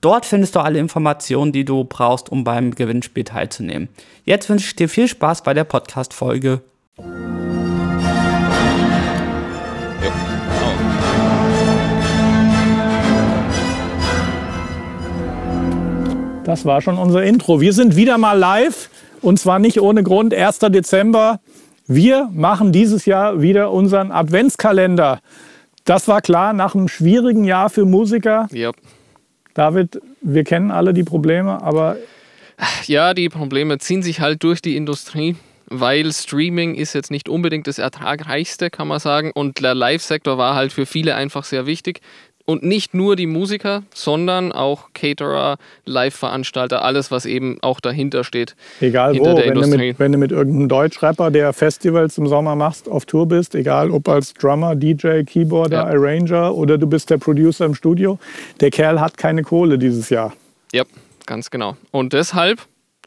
Dort findest du alle Informationen, die du brauchst, um beim Gewinnspiel teilzunehmen. Jetzt wünsche ich dir viel Spaß bei der Podcast-Folge. Das war schon unser Intro. Wir sind wieder mal live und zwar nicht ohne Grund. 1. Dezember. Wir machen dieses Jahr wieder unseren Adventskalender. Das war klar nach einem schwierigen Jahr für Musiker. Ja. David, wir kennen alle die Probleme, aber. Ja, die Probleme ziehen sich halt durch die Industrie, weil Streaming ist jetzt nicht unbedingt das ertragreichste, kann man sagen. Und der Live-Sektor war halt für viele einfach sehr wichtig. Und nicht nur die Musiker, sondern auch Caterer, Live-Veranstalter, alles, was eben auch dahinter steht. Egal wo, wenn du, mit, wenn du mit irgendeinem Deutschrapper, der Festivals im Sommer machst, auf Tour bist, egal ob als Drummer, DJ, Keyboarder, ja. Arranger oder du bist der Producer im Studio, der Kerl hat keine Kohle dieses Jahr. Ja, ganz genau. Und deshalb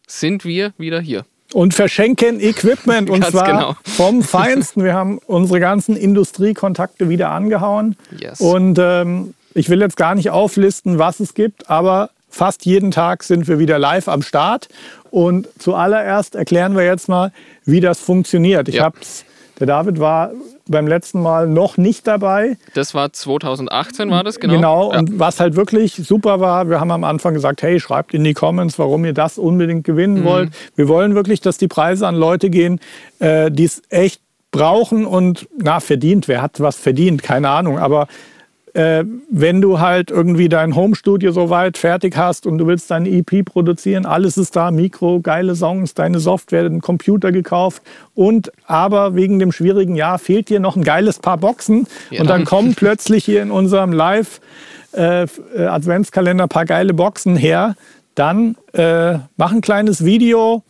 sind wir wieder hier und verschenken Equipment und zwar genau. vom Feinsten. Wir haben unsere ganzen Industriekontakte wieder angehauen yes. und ähm, ich will jetzt gar nicht auflisten, was es gibt, aber fast jeden Tag sind wir wieder live am Start und zuallererst erklären wir jetzt mal, wie das funktioniert. Ich ja. hab's, der David war beim letzten Mal noch nicht dabei. Das war 2018, war das genau? Genau, ja. und was halt wirklich super war, wir haben am Anfang gesagt, hey, schreibt in die Comments, warum ihr das unbedingt gewinnen mhm. wollt. Wir wollen wirklich, dass die Preise an Leute gehen, äh, die es echt brauchen und na, verdient. Wer hat was verdient? Keine Ahnung. Aber äh, wenn du halt irgendwie dein Homestudio soweit fertig hast und du willst deine EP produzieren, alles ist da, Mikro, geile Songs, deine Software, den Computer gekauft und aber wegen dem schwierigen Jahr fehlt dir noch ein geiles Paar Boxen ja. und dann kommen plötzlich hier in unserem Live äh, Adventskalender ein paar geile Boxen her, dann äh, mach ein kleines Video,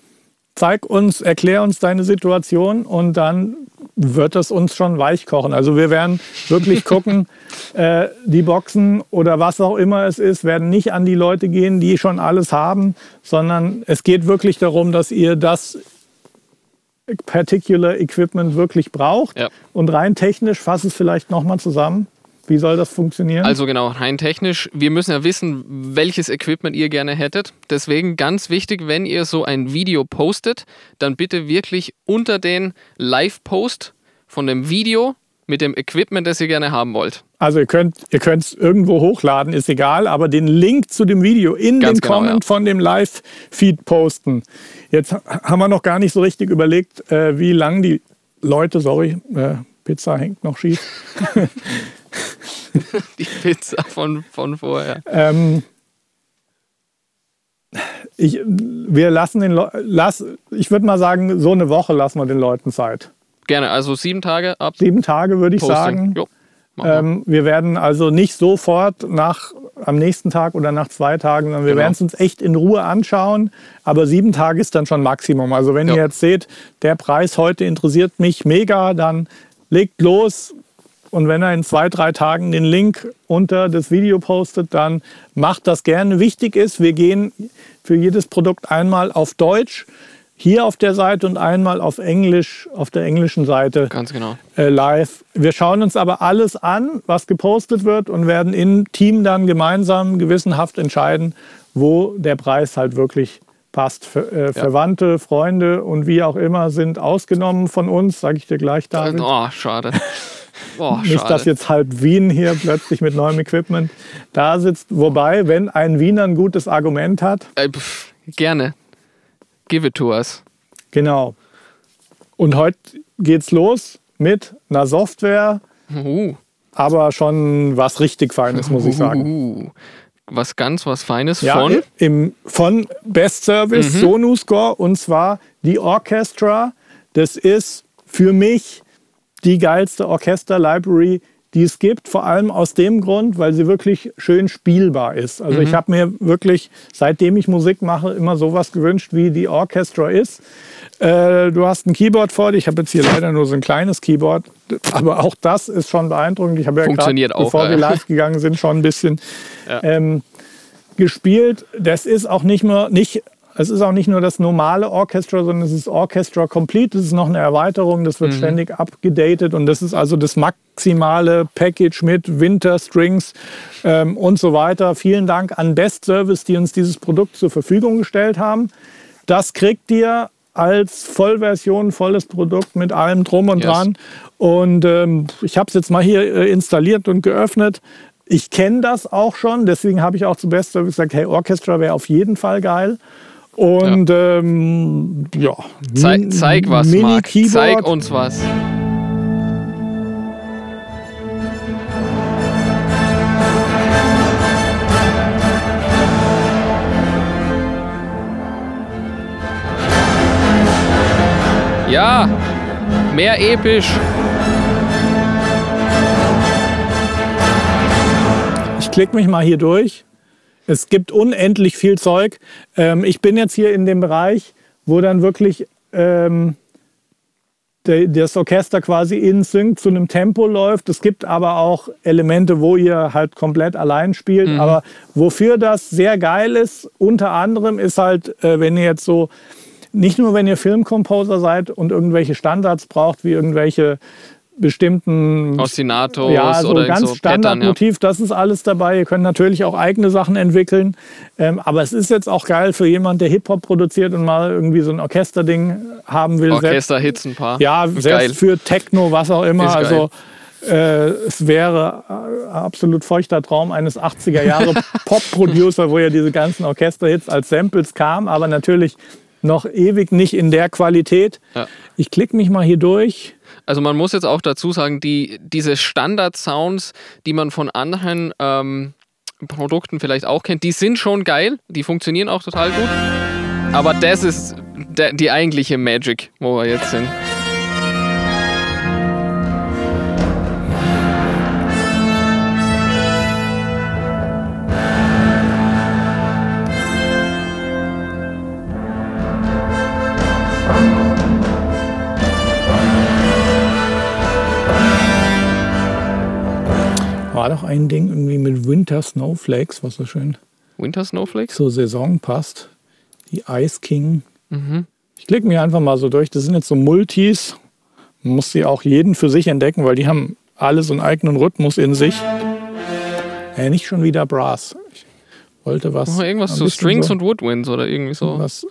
zeig uns, erklär uns deine Situation und dann wird es uns schon weich kochen. Also wir werden wirklich gucken, äh, die Boxen oder was auch immer es ist, werden nicht an die Leute gehen, die schon alles haben, sondern es geht wirklich darum, dass ihr das Particular Equipment wirklich braucht. Ja. Und rein technisch, fass es vielleicht nochmal zusammen. Wie soll das funktionieren? Also genau, rein technisch. Wir müssen ja wissen, welches Equipment ihr gerne hättet. Deswegen ganz wichtig, wenn ihr so ein Video postet, dann bitte wirklich unter den Live-Post von dem Video mit dem Equipment, das ihr gerne haben wollt. Also ihr könnt ihr es irgendwo hochladen, ist egal, aber den Link zu dem Video in Ganz den genau, Comment ja. von dem Live-Feed posten. Jetzt haben wir noch gar nicht so richtig überlegt, äh, wie lang die Leute, sorry, äh, Pizza hängt noch schief. die Pizza von, von vorher. Ähm, ich, wir lassen den Le lass, ich würde mal sagen, so eine Woche lassen wir den Leuten Zeit. Gerne, also sieben Tage ab. Sieben Tage würde ich Posting. sagen. Jo, ähm, wir werden also nicht sofort nach am nächsten Tag oder nach zwei Tagen, sondern wir genau. werden es uns echt in Ruhe anschauen. Aber sieben Tage ist dann schon Maximum. Also wenn jo. ihr jetzt seht, der Preis heute interessiert mich mega, dann legt los, und wenn er in zwei, drei Tagen den Link unter das Video postet, dann macht das gerne. Wichtig ist, wir gehen für jedes Produkt einmal auf Deutsch hier auf der Seite und einmal auf Englisch, auf der englischen Seite. Ganz genau. Äh, live. Wir schauen uns aber alles an, was gepostet wird und werden im Team dann gemeinsam gewissenhaft entscheiden, wo der Preis halt wirklich passt. Ver äh, ja. Verwandte, Freunde und wie auch immer sind ausgenommen von uns, sage ich dir gleich, David. Oh, schade. Oh, Nicht, dass jetzt halb Wien hier plötzlich mit neuem Equipment da sitzt. Wobei, wenn ein Wiener ein gutes Argument hat. Äh, pff, gerne. Give it to us. Genau. Und heute geht's los mit einer Software, uh. aber schon was richtig Feines, muss ich sagen. Uh. Was ganz was Feines ja, von? Im, von Best Service mhm. Sonuscore und zwar die Orchestra. Das ist für mich die geilste Orchester-Library, die es gibt, vor allem aus dem Grund, weil sie wirklich schön spielbar ist. Also mhm. ich habe mir wirklich, seitdem ich Musik mache, immer sowas gewünscht, wie die Orchestra ist. Äh, du hast ein Keyboard vor dir. Ich habe jetzt hier leider nur so ein kleines Keyboard, aber auch das ist schon beeindruckend. Ich habe ja gerade, bevor wir live gegangen sind, schon ein bisschen ja. ähm, gespielt. Das ist auch nicht nur nicht es ist auch nicht nur das normale Orchestra, sondern es ist Orchestra Complete. Das ist noch eine Erweiterung, das wird mhm. ständig abgedatet und das ist also das maximale Package mit Winter Strings ähm, und so weiter. Vielen Dank an Best Service, die uns dieses Produkt zur Verfügung gestellt haben. Das kriegt ihr als Vollversion, volles Produkt mit allem drum und yes. dran. Und ähm, ich habe es jetzt mal hier äh, installiert und geöffnet. Ich kenne das auch schon, deswegen habe ich auch zu Best Service gesagt, hey, Orchestra wäre auf jeden Fall geil. Und ja, ähm, ja. Zeig, zeig was, Marc. Zeig uns was. Ja, mehr episch. Ich klicke mich mal hier durch. Es gibt unendlich viel Zeug. Ähm, ich bin jetzt hier in dem Bereich, wo dann wirklich ähm, das Orchester quasi in Sync zu einem Tempo läuft. Es gibt aber auch Elemente, wo ihr halt komplett allein spielt. Mhm. Aber wofür das sehr geil ist, unter anderem ist halt, äh, wenn ihr jetzt so, nicht nur wenn ihr Filmcomposer seid und irgendwelche Standards braucht, wie irgendwelche bestimmten Ostinatos ja, so oder ganz so Standardmotiv, ja. das ist alles dabei. Ihr könnt natürlich auch eigene Sachen entwickeln. Ähm, aber es ist jetzt auch geil für jemanden, der Hip-Hop produziert und mal irgendwie so ein Orchesterding haben will. Orchester-Hits ein paar. Ja, selbst geil. für Techno, was auch immer. also äh, es wäre äh, absolut feuchter Traum eines 80er Jahre Pop-Producer, wo ja diese ganzen Orchester-Hits als Samples kamen, aber natürlich noch ewig nicht in der Qualität. Ja. Ich klicke mich mal hier durch. Also man muss jetzt auch dazu sagen, die, diese Standard-Sounds, die man von anderen ähm, Produkten vielleicht auch kennt, die sind schon geil, die funktionieren auch total gut. Aber das ist die eigentliche Magic, wo wir jetzt sind. War doch ein Ding irgendwie mit Winter Snowflakes, was so schön. Winter Snowflakes? Zur Saison passt. Die Ice King. Mhm. Ich klicke mir einfach mal so durch. Das sind jetzt so Multis. Man muss sie auch jeden für sich entdecken, weil die haben alle so einen eigenen Rhythmus in sich. Äh, nicht schon wieder Brass. Ich wollte was. Oh, irgendwas zu Strings so, und Woodwinds oder irgendwie so. Was.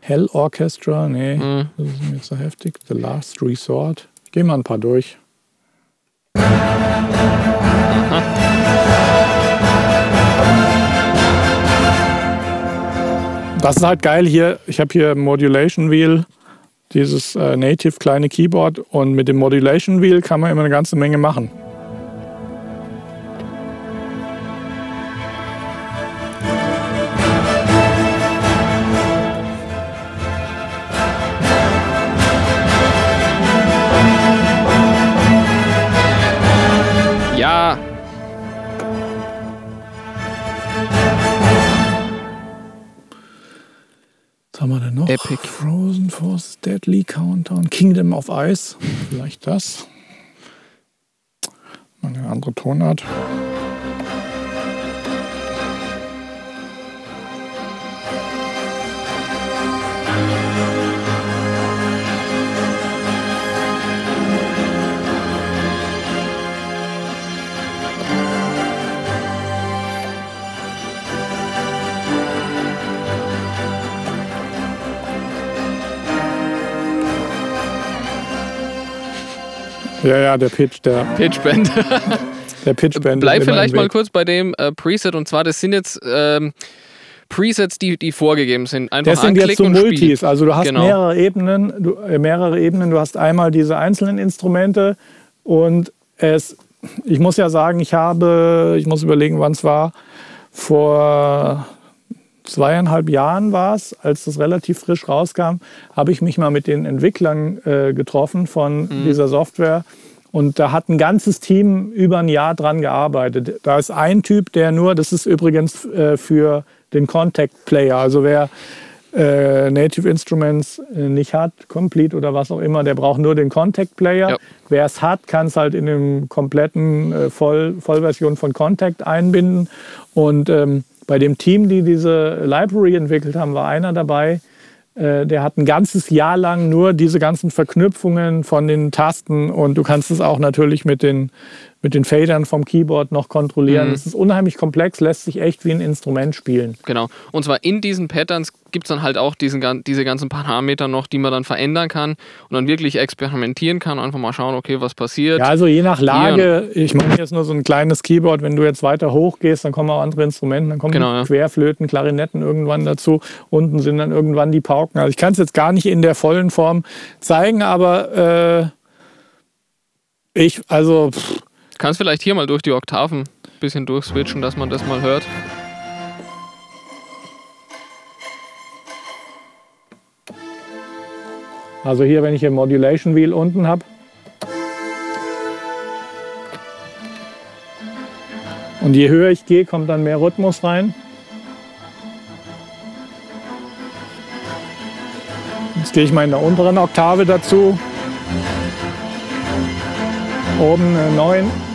Hell Orchestra, nee, mhm. das ist mir zu heftig. The Last Resort. Gehen wir ein paar durch. Das ist halt geil hier. Ich habe hier Modulation Wheel, dieses äh, native kleine Keyboard und mit dem Modulation Wheel kann man immer eine ganze Menge machen. Haben wir denn noch? Epic. Frozen Force, Deadly Countdown, Kingdom of Ice. Vielleicht das. Eine andere Tonart. Ja, ja, der Pitch, der. Pitchband. der Pitchband. Bleib vielleicht mal kurz bei dem äh, Preset und zwar, das sind jetzt. Ähm, Presets, die, die vorgegeben sind. Einfach das sind jetzt so Multis. Also du hast genau. mehrere Ebenen, du, äh, mehrere Ebenen. Du hast einmal diese einzelnen Instrumente und es, ich muss ja sagen, ich habe, ich muss überlegen, wann es war, vor zweieinhalb Jahren war es, als das relativ frisch rauskam, habe ich mich mal mit den Entwicklern äh, getroffen von mhm. dieser Software. Und da hat ein ganzes Team über ein Jahr dran gearbeitet. Da ist ein Typ, der nur, das ist übrigens äh, für den Contact Player, also wer äh, Native Instruments äh, nicht hat, Complete oder was auch immer, der braucht nur den Contact Player. Ja. Wer es hat, kann es halt in dem kompletten äh, Voll Vollversion von Contact einbinden. Und ähm, bei dem Team, die diese Library entwickelt haben, war einer dabei, äh, der hat ein ganzes Jahr lang nur diese ganzen Verknüpfungen von den Tasten und du kannst es auch natürlich mit den, mit den Fadern vom Keyboard noch kontrollieren. Es mhm. ist unheimlich komplex, lässt sich echt wie ein Instrument spielen. Genau. Und zwar in diesen Patterns gibt es dann halt auch diesen, diese ganzen Parameter noch, die man dann verändern kann und dann wirklich experimentieren kann, einfach mal schauen, okay, was passiert. Ja, also je nach Lage, ich mache jetzt nur so ein kleines Keyboard, wenn du jetzt weiter hoch gehst, dann kommen auch andere Instrumente, dann kommen genau, ja. Querflöten, Klarinetten irgendwann dazu, unten sind dann irgendwann die Pauken. Also ich kann es jetzt gar nicht in der vollen Form zeigen, aber äh, ich, also... Pff. Kannst vielleicht hier mal durch die Oktaven ein bisschen durchswitchen, dass man das mal hört. Also hier, wenn ich ein Modulation Wheel unten habe, und je höher ich gehe, kommt dann mehr Rhythmus rein. Jetzt gehe ich mal in der unteren Oktave dazu. Oben eine 9.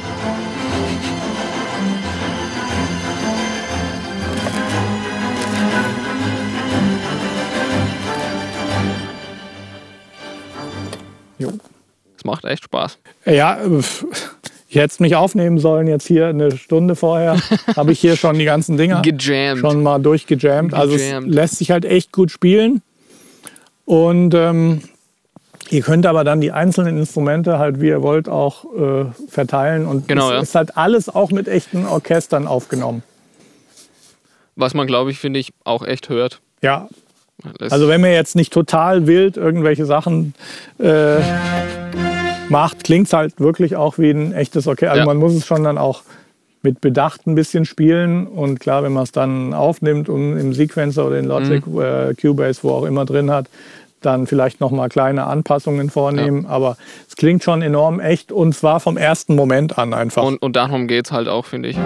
Es macht echt Spaß. Ja, ich hätte es nicht aufnehmen sollen, jetzt hier eine Stunde vorher habe ich hier schon die ganzen Dinger Gejammt. schon mal durchgejammt. Also es lässt sich halt echt gut spielen. Und ähm, ihr könnt aber dann die einzelnen Instrumente halt, wie ihr wollt, auch äh, verteilen. Und genau, es ja. ist halt alles auch mit echten Orchestern aufgenommen. Was man, glaube ich, finde ich, auch echt hört. Ja. Also wenn man jetzt nicht total wild irgendwelche Sachen äh, macht, klingt es halt wirklich auch wie ein echtes Orchester. Also ja. man muss es schon dann auch mit Bedacht ein bisschen spielen. Und klar, wenn man es dann aufnimmt und im Sequencer oder in Logic, mhm. äh, Cubase, wo auch immer drin hat, dann vielleicht noch mal kleine Anpassungen vornehmen. Ja. Aber es klingt schon enorm echt und zwar vom ersten Moment an einfach. Und, und darum geht es halt auch, finde ich.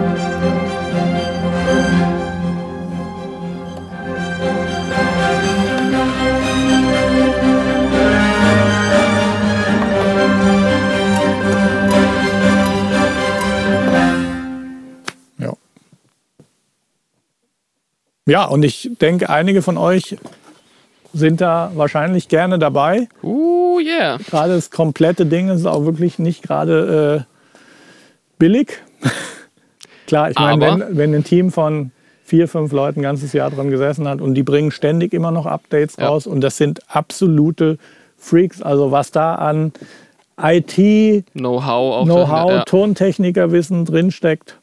Ja, und ich denke, einige von euch sind da wahrscheinlich gerne dabei. Uh, yeah. Gerade das komplette Ding ist auch wirklich nicht gerade äh, billig. Klar, ich meine, wenn, wenn ein Team von vier, fünf Leuten ein ganzes Jahr dran gesessen hat und die bringen ständig immer noch Updates ja. raus und das sind absolute Freaks. Also was da an IT, Know-how, Know ja. Tontechnikerwissen drinsteckt.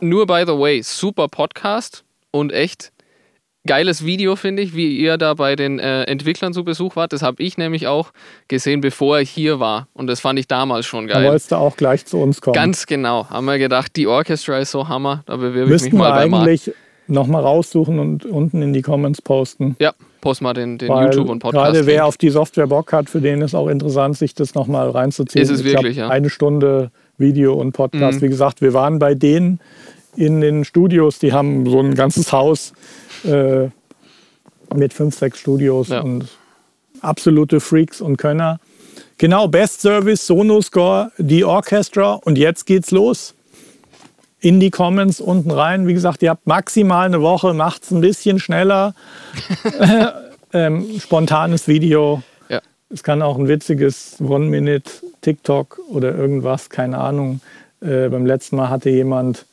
Nur by the way, super Podcast und echt geiles Video, finde ich, wie ihr da bei den äh, Entwicklern zu Besuch wart. Das habe ich nämlich auch gesehen, bevor ich hier war. Und das fand ich damals schon geil. Da wolltest du auch gleich zu uns kommen. Ganz genau. Haben wir gedacht, die Orchestra ist so Hammer. Da bewerbe ich mich mal bei Marc. eigentlich nochmal raussuchen und unten in die Comments posten. Ja, post mal den, den YouTube und Podcast. Gerade wer auf die Software Bock hat, für den ist auch interessant, sich das nochmal reinzuziehen. Ist es ich wirklich, ja. Eine Stunde Video und Podcast. Mhm. Wie gesagt, wir waren bei denen in den Studios, die haben so ein ganzes Haus äh, mit fünf, sechs Studios ja. und absolute Freaks und Könner. Genau, Best Service, Sonoscore, die Orchestra und jetzt geht's los. In die Comments unten rein. Wie gesagt, ihr habt maximal eine Woche, macht es ein bisschen schneller. ähm, spontanes Video. Ja. Es kann auch ein witziges One-Minute TikTok oder irgendwas, keine Ahnung. Äh, beim letzten Mal hatte jemand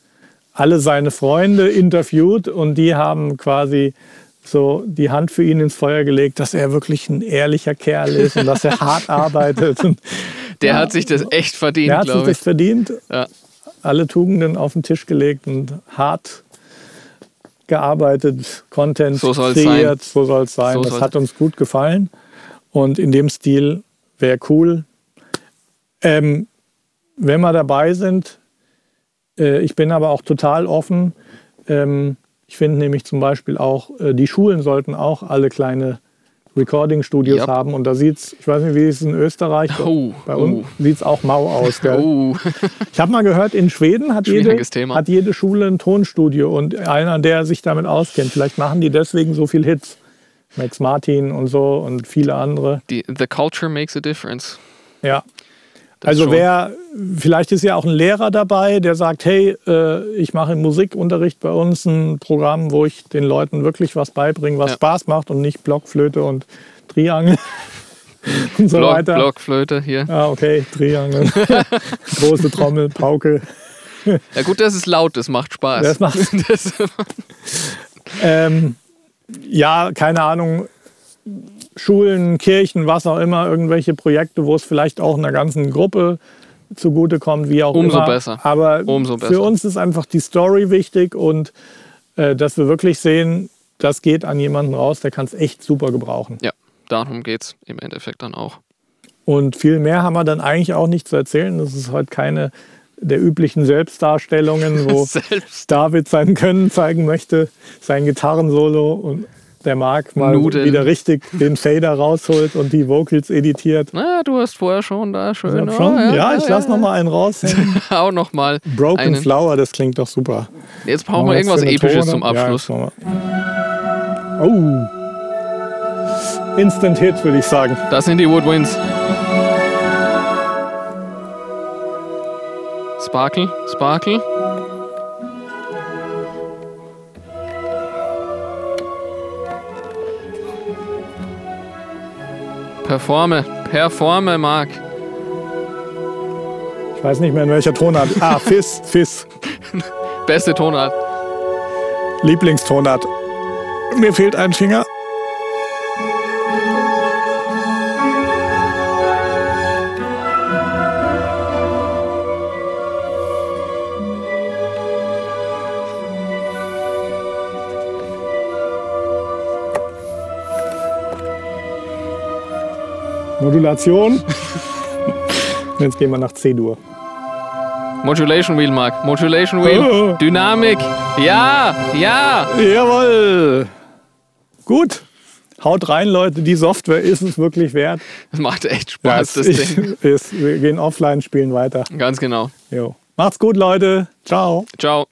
alle seine Freunde interviewt und die haben quasi so die Hand für ihn ins Feuer gelegt, dass er wirklich ein ehrlicher Kerl ist und dass er hart arbeitet. Der ja, hat sich das echt verdient, Der hat sich das verdient. Ja. Alle Tugenden auf den Tisch gelegt und hart gearbeitet, Content so kreiert. Sein. So soll es sein. So das hat uns gut gefallen. Und in dem Stil wäre cool. Ähm, wenn wir dabei sind, äh, ich bin aber auch total offen. Ähm, ich finde nämlich zum Beispiel auch, äh, die Schulen sollten auch alle kleine Recording-Studios Yep. haben. Und da sieht's, ich weiß nicht, wie es in Österreich, Oh, bei uns sieht's auch mau aus. Oh, Ich habe mal gehört, in Schweden hat jede, hat jede Schule ein Tonstudio und einer, der sich damit auskennt. Vielleicht machen die deswegen so viel Hits. Max Martin und so und viele andere. die, the culture makes a difference. Ja. Also schon. wer, vielleicht ist ja auch ein Lehrer dabei, der sagt, hey, äh, ich mache im Musikunterricht bei uns ein Programm, wo ich den Leuten wirklich was beibringe, was Ja. Spaß macht und nicht Blockflöte und Triangel und so Block, weiter. Blockflöte hier. Ah, okay, Triangel. Große Trommel, Pauke. Ja gut, das ist laut, das macht Spaß. Das macht- das, Ähm, ja, keine Ahnung. Schulen, Kirchen, was auch immer, irgendwelche Projekte, wo es vielleicht auch einer ganzen Gruppe zugutekommt, wie auch Umso immer. besser. Aber Umso für besser. uns ist einfach die Story wichtig und äh, dass wir wirklich sehen, das geht an jemanden raus, der kann es echt super gebrauchen. ja, darum geht es im Endeffekt dann auch. Und viel mehr haben wir dann eigentlich auch nicht zu erzählen. Das ist heute keine der üblichen Selbstdarstellungen, wo Selbst. David sein Können zeigen möchte, sein Gitarrensolo und der Marc mal Nudeln. wieder richtig den Fader rausholt und die Vocals editiert. Na, du hast vorher schon da schön. Ja, oh, schon? ja, ich lasse noch mal einen raus. Auch noch mal. Broken einen. Flower, das klingt doch super. Jetzt brauchen wir Was irgendwas Episches Tone? zum Abschluss. Ja, oh. Instant Hit, würde ich sagen. Das sind die Woodwinds. Sparkle, Sparkle. Performe, performe, Marc. Ich weiß nicht mehr, in welcher Tonart. Ah, Fizz, Fizz. Beste Tonart. Lieblingstonart. Mir fehlt ein Finger. Modulation. Jetzt gehen wir nach C-Dur. Modulation Wheel, Marc. Modulation Wheel. Oh. Dynamik. Ja, ja. Jawohl. Gut. Haut rein, Leute. Die Software ist es wirklich wert. Das macht echt Spaß, das ich, Ding. ist, wir gehen offline, spielen weiter. Ganz genau. Jo. Macht's gut, Leute. Ciao. Ciao.